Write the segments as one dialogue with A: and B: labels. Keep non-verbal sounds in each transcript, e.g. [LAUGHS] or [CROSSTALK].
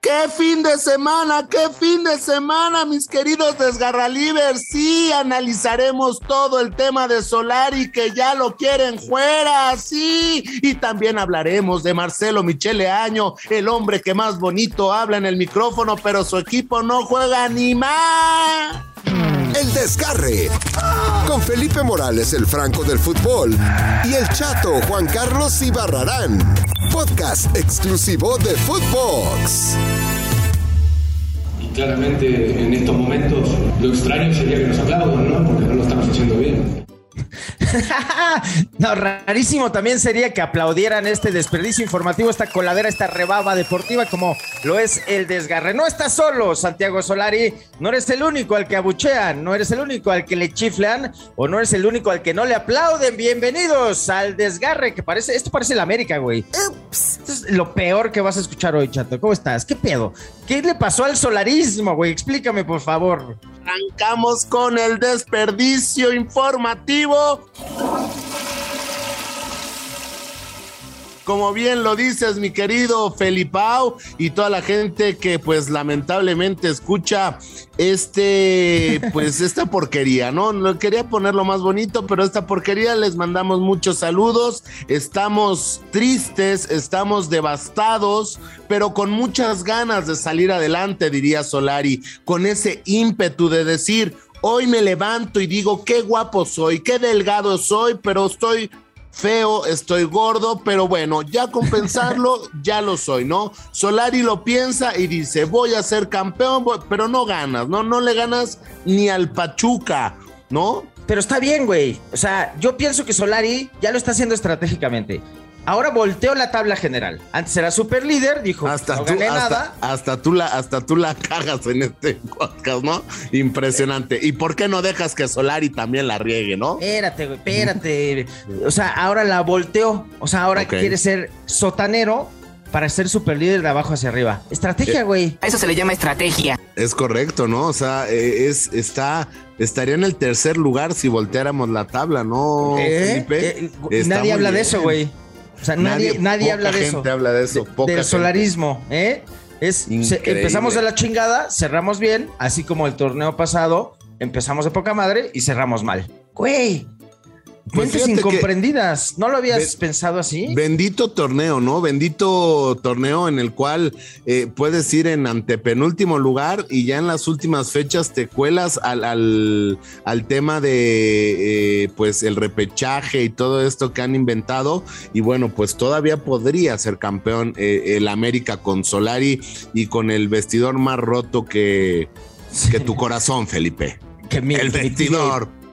A: ¡Qué fin de semana! ¡Qué fin de semana, mis queridos desgarralivers! Sí, analizaremos todo el tema de Solari que ya lo quieren fuera, sí. Y también hablaremos de Marcelo Michele Año, el hombre que más bonito habla en el micrófono, pero su equipo no juega ni más.
B: El desgarre. Con Felipe Morales, el franco del fútbol. Y el chato Juan Carlos Ibarrarán. Podcast exclusivo de Footbox.
C: Y claramente en estos momentos lo extraño sería que nos aplaudan, ¿no? Porque no lo estamos haciendo bien. [LAUGHS]
D: no, rarísimo también sería que aplaudieran este desperdicio informativo, esta coladera, esta rebaba deportiva como lo es el desgarre. No estás solo, Santiago Solari, no eres el único al que abuchean, no eres el único al que le chiflan o no eres el único al que no le aplauden. Bienvenidos al desgarre, que parece, esto parece la América, güey. Esto es lo peor que vas a escuchar hoy, chato. ¿Cómo estás? ¿Qué pedo? ¿Qué le pasó al solarismo, güey? Explícame, por favor.
A: Arrancamos con el desperdicio informativo. Como bien lo dices, mi querido Felipao, y toda la gente que pues lamentablemente escucha este, [LAUGHS] pues esta porquería, ¿no? No quería ponerlo más bonito, pero esta porquería les mandamos muchos saludos. Estamos tristes, estamos devastados, pero con muchas ganas de salir adelante, diría Solari, con ese ímpetu de decir, hoy me levanto y digo, qué guapo soy, qué delgado soy, pero estoy feo, estoy gordo, pero bueno, ya compensarlo, [LAUGHS] ya lo soy, ¿no? Solari lo piensa y dice, voy a ser campeón, pero no ganas, ¿no? No le ganas ni al Pachuca, ¿no?
D: Pero está bien, güey. O sea, yo pienso que Solari ya lo está haciendo estratégicamente. Ahora volteó la tabla general. Antes era super líder, dijo,
A: hasta
D: no
A: tú,
D: gané
A: hasta,
D: nada.
A: Hasta tú, la, hasta tú la [LAUGHS] cagas en este podcast, ¿no? Impresionante. ¿Y por qué no dejas que Solari también la riegue, no?
D: Espérate, güey, espérate. O sea, ahora la volteó. O sea, ahora quiere ser sotanero para ser super líder de abajo hacia arriba. Estrategia, güey.
E: A eso se le llama estrategia.
A: Es correcto, ¿no? O sea, eh, es, está, estaría en el tercer lugar si volteáramos la tabla, ¿no,
D: ¿Eh?
A: Felipe?
D: Eh, nadie habla de eso, güey. O sea, nadie, nadie
A: poca
D: habla de eso.
A: gente habla de eso.
D: De-
A: poca
D: del
A: gente.
D: solarismo, ¿eh? Es, se- empezamos de la chingada, cerramos bien, así como el torneo pasado, empezamos de poca madre y cerramos mal. Güey,
A: Pues que-
D: incomprendidas. ¿No lo habías pensado así?
A: Bendito torneo, ¿no? Bendito torneo en el cual eh, puedes ir en antepenúltimo lugar y ya en las últimas fechas te cuelas al, al, al tema de eh, pues el repechaje y todo esto que han inventado. Y bueno, pues todavía podría ser campeón eh, el América con Solari y con el vestidor más roto que, que tu corazón, Felipe.
D: que mi,
A: el
D: mi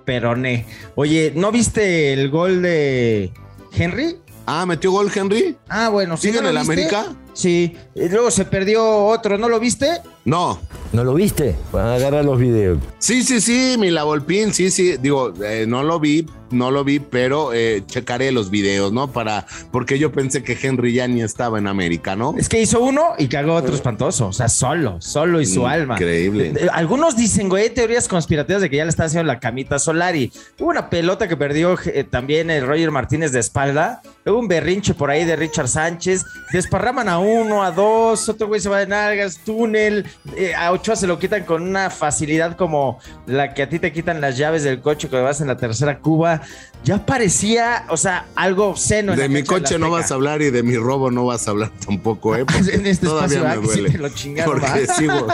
D: Peroné. Oye, ¿no viste el gol de Henry?
A: Ah, ¿metió gol Henry?
D: Ah, bueno, ¿sí
A: ¿Sigue en el? América?
D: Sí, y luego se perdió otro, ¿no lo viste?
A: No.
F: ¿No lo viste? Van a agarrar los videos.
A: Sí, sí, sí, mi la Volpín, sí, sí, digo, eh, no lo vi, no lo vi, pero eh, checaré los videos, ¿no? Para, porque yo pensé que Henry ya ni estaba en América, ¿no?
D: Es que hizo uno y cagó otro espantoso. O sea, solo, solo y su alma.
A: Increíble.
D: Eh, Algunos dicen, güey, teorías conspirativas de que ya le está haciendo la camita a Solari. Hubo una pelota que perdió eh, también el Roger Martínez de espalda. Hubo un berrinche por ahí de Richard Sánchez. Desparraman a uno, a dos. Otro güey se va de nalgas, túnel. eh, a Ochoa se lo quitan con una facilidad como la que a ti te quitan las llaves del coche cuando vas en la tercera Cuba. Ya parecía, o sea, algo obsceno. en
A: De
D: la
A: mi coche no
D: Azteca.
A: vas a hablar y de mi robo no vas a hablar tampoco, ¿eh? Porque [LAUGHS]
D: En este
A: todavía
D: espacio,
A: me
D: sí
A: duele.
D: te lo chingaron,
A: porque sigo,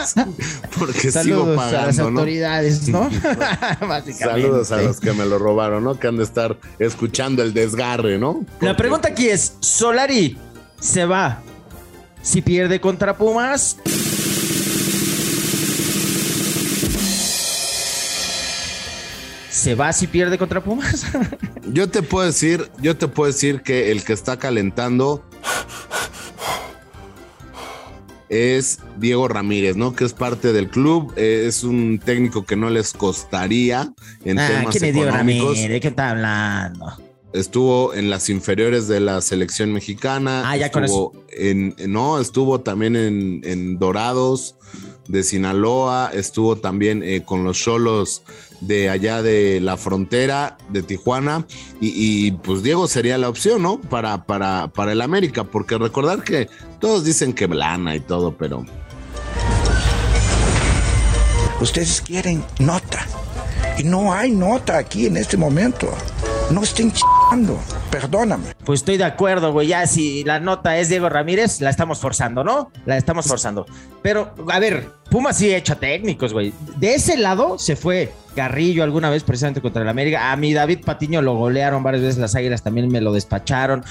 A: porque sigo
D: Saludos a las
A: pagando, ¿no?
D: autoridades, ¿no? [LAUGHS] Básicamente.
A: Saludos a los que me lo robaron, ¿no? Que han de estar escuchando el desgarre, ¿no?
D: La
A: Porque-
D: pregunta aquí es: ¿Solari se va si pierde contra Pumas? ¿Se va si pierde contra Pumas? [LAUGHS]
A: Yo te puedo decir, yo te puedo decir que el que está calentando es Diego Ramírez, ¿no? Que es parte del club, eh, es un técnico que no les costaría en
D: ah,
A: temas
D: ¿quién es Diego
A: económicos.
D: Ramírez? ¿De qué está hablando?
A: Estuvo en las inferiores de la selección mexicana.
D: Ah, ya con
A: estuvo en, no, estuvo también en, en Dorados de Sinaloa, estuvo también eh, con los Cholos de allá de la frontera de Tijuana y, y, pues Diego sería la opción, ¿no? Para, para, para el América, porque recordar que todos dicen que Blana y todo, pero...
E: Ustedes quieren nota y no hay nota aquí en este momento. No estén perdóname.
D: Pues estoy de acuerdo, güey. Ya si la nota es Diego Ramírez, la estamos forzando, ¿no? La estamos forzando. Pero, a ver, Puma sí echa técnicos, güey. De ese lado se fue Garrillo alguna vez precisamente contra el América. A mi David Patiño lo golearon varias veces, las Águilas también me lo despacharon.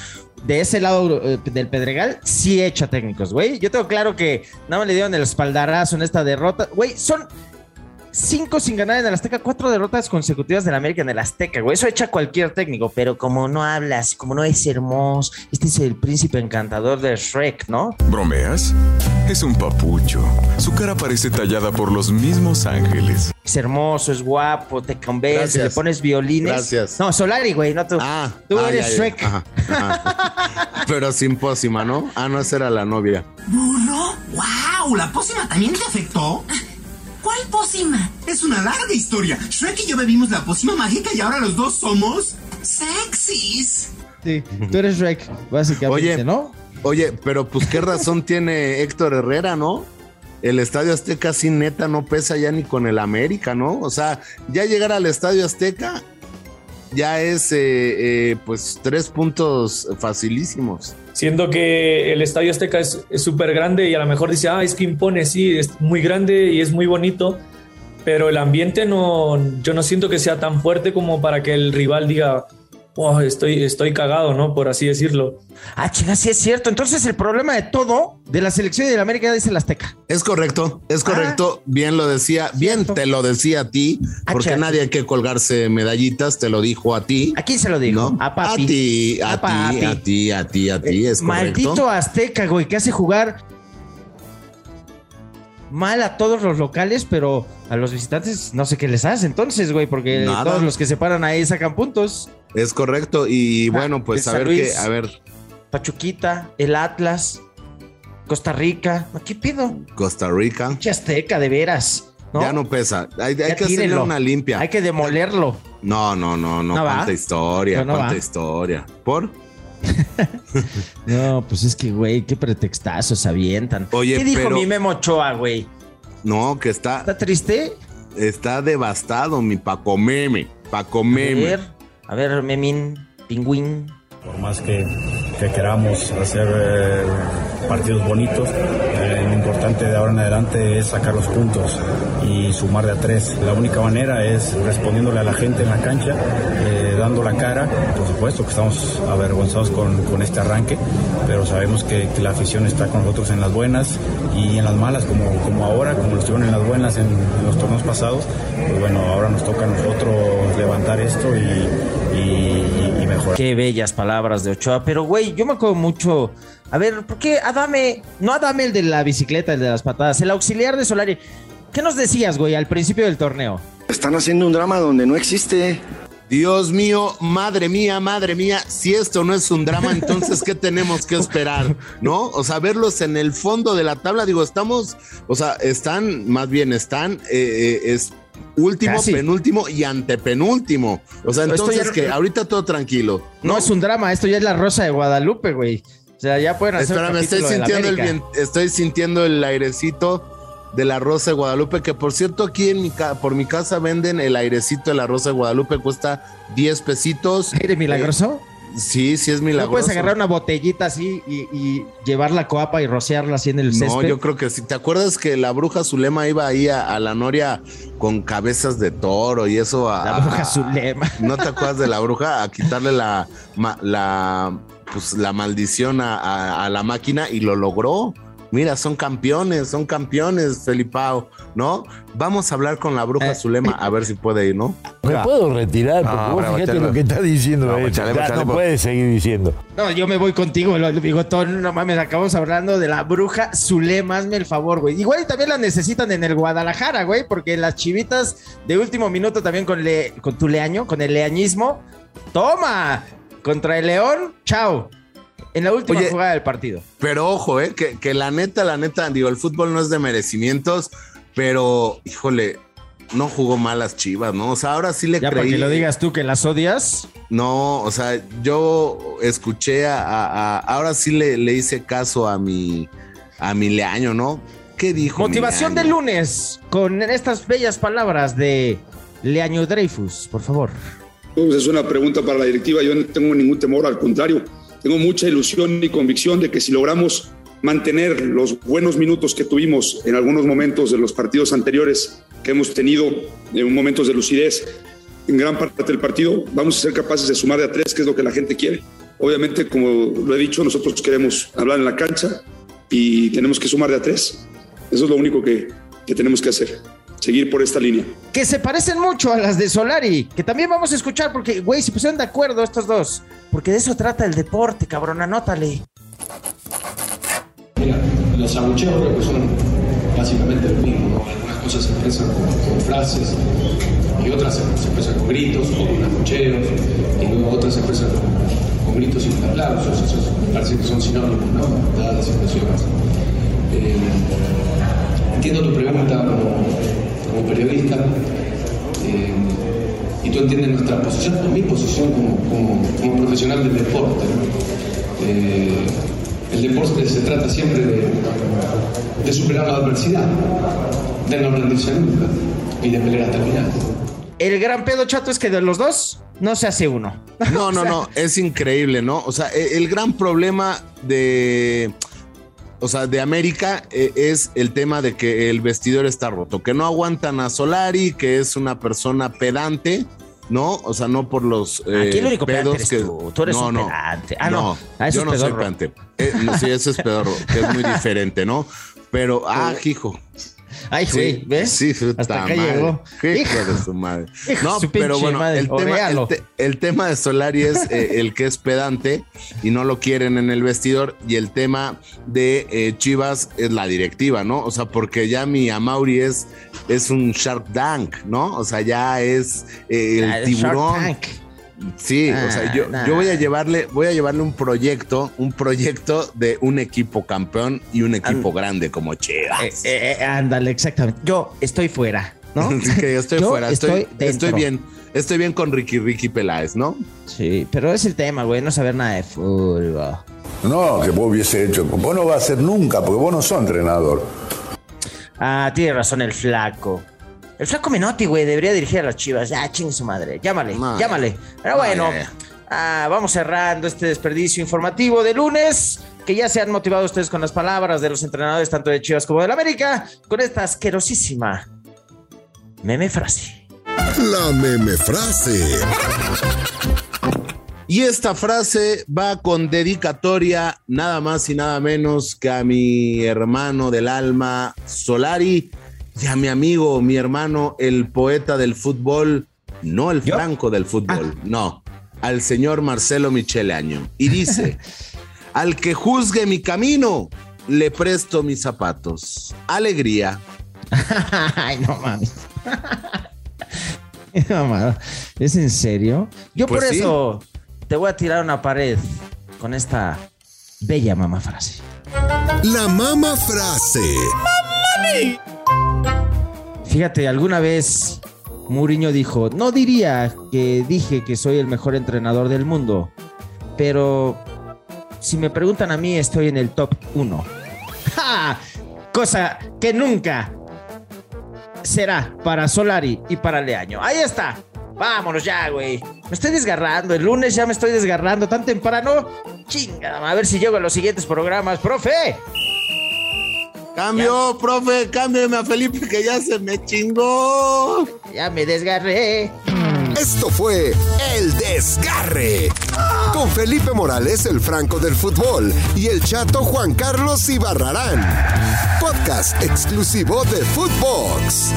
D: De ese lado eh, del Pedregal sí echa técnicos, güey. Yo tengo claro que nada más le dieron el espaldarazo en esta derrota. Güey, son cinco sin ganar en el Azteca, cuatro derrotas consecutivas del América en el Azteca, güey. Eso echa cualquier técnico, pero como no hablas, como no es hermoso, este es el príncipe encantador de Shrek, ¿no?
G: ¿Bromeas? Es un papucho. Su cara parece tallada por los mismos ángeles.
D: Es hermoso, es guapo, te convence, le pones violines.
A: Gracias.
D: No, Solari, güey, no tú.
A: Ah,
D: tú
A: ah,
D: eres
A: ya, ya.
D: Shrek.
A: Ajá, ajá. Pero sin pócima, ¿no? Ah, no, esa era la novia.
H: ¿Burro? ¡Wow! ¿La pócima también te afectó? Es una larga historia. Shrek y yo bebimos la pócima mágica y ahora los dos somos...
I: ¡Sexys!
D: Sí, tú eres Shrek, básicamente,
A: Oye,
D: ¿no?
A: Oye, pero pues qué razón [LAUGHS] tiene Héctor Herrera, ¿no? El Estadio Azteca sin neta no pesa ya ni con el América, ¿no? O sea, ya llegar al Estadio Azteca ya es eh, eh, pues tres puntos facilísimos.
J: Siendo que el Estadio Azteca es súper grande y a lo mejor dice, ah, es que impone, sí, es muy grande y es muy bonito, pero el ambiente no, yo no siento que sea tan fuerte como para que el rival diga, oh, estoy, estoy cagado, ¿no? Por así decirlo.
D: Ah, chinga, sí es cierto. Entonces el problema de todo de la selección de la América es el Azteca.
A: Es correcto, es correcto. bien lo decía, bien te lo decía a ti,
D: Ah,
A: porque nadie hay que colgarse medallitas, te lo dijo a ti.
D: ¿A quién se lo dijo?
A: ¿no?
D: A papi.
A: ti, a,
D: A
A: ti, a ti, a ti, a ti, es
D: Maldito
A: correcto.
D: Azteca, güey, que hace jugar mal a todos los locales, pero a los visitantes no sé qué les hace entonces, güey, porque
A: Nada.
D: todos los que se paran ahí sacan puntos.
A: Es correcto. Y bueno, pues
D: el
A: a ver qué, a ver,
D: Pachuquita, el Atlas, Costa Rica. ¿Qué pido?
A: Costa Rica.
D: Pinche Azteca, de veras. ¿no?
A: Ya no pesa. Hay, que hacerle una limpia.
D: Hay que demolerlo.
A: No, no, no, no.
D: ¿No va?
A: cuánta historia,
D: no
A: cuánta
D: va.
A: historia. ¿Por? [LAUGHS]
D: No, pues es que, güey, qué pretextazos avientan.
A: Oye,
D: ¿Qué dijo
A: pero-
D: mi Memo Ochoa, güey?
A: No, que está,
D: ¿Está triste?
A: está devastado, mi Paco Meme. Paco
D: A
A: Meme.
D: ver, a ver, Memín, Pingüín.
K: Por más que, que queramos hacer eh, partidos bonitos, eh, lo importante de ahora en adelante es sacar los puntos y sumar de a tres. La única manera es respondiéndole a la gente en la cancha, eh, dando la cara. Por supuesto que estamos avergonzados con, con este arranque, pero sabemos que, que la afición está con nosotros en las buenas y en las malas, como, como ahora, como lo estuvieron en las buenas en, en los torneos pasados. Pues bueno, ahora nos toca a nosotros levantar esto y, y- y mejorar.
D: Qué bellas palabras de Ochoa. Pero, güey, yo me acuerdo mucho. A ver, ¿por qué Adame, no Adame el de la bicicleta, el de las patadas, el auxiliar de Solari? ¿Qué nos decías, güey, al principio del torneo?
L: Están haciendo un drama donde no existe.
A: Dios mío, madre mía, madre mía, si esto no es un drama, entonces ¿qué tenemos que esperar? ¿No? O sea, verlos en el fondo de la tabla, digo, estamos, o sea, están, más bien están, eh, eh, es último,
D: Casi.
A: penúltimo y antepenúltimo. O sea, entonces que ahorita todo tranquilo.
D: No, es un drama, esto ya es la Rosa de Guadalupe, güey. O sea, ya pueden hacer un
A: Espérame, estoy sintiendo, el bien- estoy sintiendo el airecito de la Rosa de Guadalupe, que por cierto aquí en mi ca- por mi casa venden el airecito de la Rosa de Guadalupe, cuesta 10 pesitos.
D: ¿Aire milagroso?
A: Eh, sí, sí es
D: ¿No
A: milagroso.
D: puedes agarrar una botellita así y, y llevar la coapa y rociarla así en el césped?
A: No, yo creo que sí. ¿Te acuerdas que la bruja Zulema iba ahí a, a la noria con cabezas de toro y eso a.
D: La bruja
A: a-
D: Zulema. [LAUGHS]
A: ¿No te acuerdas de la bruja? A quitarle la, ma- la, pues, la maldición a la máquina y lo logró. Mira, son campeones, son campeones, Felipao, ¿no? Vamos a hablar con la bruja
D: Eh.
A: Zulema a ver si puede ir, ¿no?
F: Me puedo retirar, porque
M: No,
F: vos
M: bravo,
F: fíjate
M: chale,
F: lo que está diciendo.
M: No, chale,
F: Ya
M: chale,
F: no
M: po-
F: puedes seguir diciendo.
D: No, yo me voy contigo, el bigotón. No mames, acabamos hablando de la bruja Zulema. Hazme el favor, güey. Igual y también la necesitan en el Guadalajara, güey, porque las chivitas de último minuto también con, le, con tu leaño, con el leañismo. ¡Toma! contra el León, chao. En la última
A: Oye,
D: jugada del partido.
A: Pero ojo, eh, que, que la neta, la neta, digo, el fútbol no es de merecimientos, pero híjole, no jugó mal las chivas, ¿no? O sea, ahora sí le
D: Ya
A: creí.
D: que lo digas tú que las odias.
A: No, o sea, yo escuché a, a- a- ahora sí le, le hice caso a mi a mi leaño, ¿no? ¿Qué dijo?
D: Motivación de lunes con estas bellas palabras de Leaño Dreyfus, por favor.
M: Pues es una pregunta para la directiva. Yo no tengo ningún temor, al contrario, tengo mucha ilusión y convicción de que si logramos mantener los buenos minutos que tuvimos en algunos momentos de los partidos anteriores que hemos tenido, en momentos de lucidez, en gran parte del partido, vamos a ser capaces de sumar de a tres, que es lo que la gente quiere. Obviamente, como lo he dicho, nosotros queremos hablar en la cancha y tenemos que sumar de a tres. Eso es lo único que, que tenemos que hacer, seguir por esta línea.
D: Que se parecen mucho a las de Solari, que también vamos a escuchar porque, güey, se pusieron de acuerdo estos dos. Porque de eso trata el deporte, cabrón, anótale.
C: Mira, los abucheos creo que son básicamente lo mismo, ¿no? Algunas cosas se expresan con, frases y otras se, se expresan con gritos o con abucheos y luego otras se expresan con, gritos y con aplausos. Eso parece que son sinónimos, ¿no? Dadas las situaciones. Eh, entiendo tu pregunta como, periodista eh, tú entiendes nuestra posición, o mi posición como, como, como profesional del deporte. ¿no? Eh, el deporte se trata siempre de, de superar la adversidad, de no rendirse nunca y de pelear hasta el final.
D: El gran pedo chato es que de los dos no se hace uno. [LAUGHS]
A: No, no, no, es increíble, ¿no? O sea, e- el gran problema de, o sea, de América eh, es el tema de que el vestidor está roto, que no aguantan a Solari, que es una persona pedante, ¿no? O sea, no por los eh,
D: Aquí el único pedante
A: pedos
D: eres
A: que
D: tú. Tú eres
A: no,
D: un
A: no,
D: pedante. Ah, no. Ah, eso
A: yo
D: es
A: no soy
D: pedorro.
A: pedante. Eh, no, sí, eso es pedorro, que es muy [LAUGHS] diferente, ¿no? Pero, ah, hijo.
D: Ay, güey, ¿ves?
A: Sí,
D: Hasta acá
A: madre.
D: llegó. Hijo.
A: de su madre. [LAUGHS]
D: Hijo
A: No,
D: su
A: pero bueno,
D: madre.
A: el tema, el,
D: Oréalo.
A: te- el tema de Solari es eh, [LAUGHS] el que es pedante y no lo quieren en el vestidor y el tema de eh, Chivas es la directiva, ¿no? O sea, porque ya mi Amauri es, es un Shark Tank, ¿no? O sea, ya es eh, el
D: Shark
A: tiburón.
D: Tank.
A: Sí, o
D: Ah,
A: sea, yo,
D: nah.
A: yo voy a llevarle, voy a llevarle un proyecto, un proyecto de un equipo campeón y un equipo grande como Chivas.
D: Eh, eh, ándale, exactamente. Yo estoy fuera, ¿no? [LAUGHS]
A: Así que yo estoy
D: Yo
A: fuera, estoy, bien, estoy bien con Ricky Ricky Peláez, ¿no?
D: Sí, pero es el tema, güey, no saber nada de fútbol.
N: No, que vos hubiese hecho. Vos no vas a hacer nunca, porque vos no sos entrenador.
D: Ah, tiene razón el flaco. El flaco Menotti, güey, debería dirigir a las chivas. Ah, chingue su madre. Llámale, llámale. Pero
A: no,
D: bueno,
A: ya, ya.
D: ah, vamos cerrando este desperdicio informativo de lunes. Que ya se han motivado ustedes con las palabras de los entrenadores, tanto de Chivas como del América, con esta asquerosísima meme frase.
B: La meme frase.
A: Y esta frase va con dedicatoria nada más y nada menos que a mi hermano del alma Solari y a mi amigo, mi hermano, el poeta del fútbol, no el franco del fútbol, no, al señor Marcelo Michele Año. Y dice, [LAUGHS] al que juzgue mi camino, le presto mis zapatos. Alegría. [LAUGHS]
D: Ay, [LAUGHS] no mames. ¿Es en serio? Yo
A: Pues
D: por
A: sí.
D: eso te voy a tirar una pared con esta bella mamá frase.
B: La mama frase.
D: Fíjate, alguna vez Mourinho dijo, no diría que dije que soy el mejor entrenador del mundo, pero si me preguntan a mí estoy en el top 1. [LAUGHS] ¡Ja! Cosa que nunca será para Solari y para Leaño. Ahí está. Vámonos ya, güey. Me estoy desgarrando. El lunes ya me estoy desgarrando tan temprano. Chinga, a ver si llego a los siguientes programas, profe.
A: Cambio, profe, cámbiame a Felipe que ya se me chingó.
D: Ya me desgarré.
B: Esto fue El Desgarre. Con Felipe Morales, el Franco del Fútbol, y el chato Juan Carlos Ibarrarán. Podcast exclusivo de Footbox.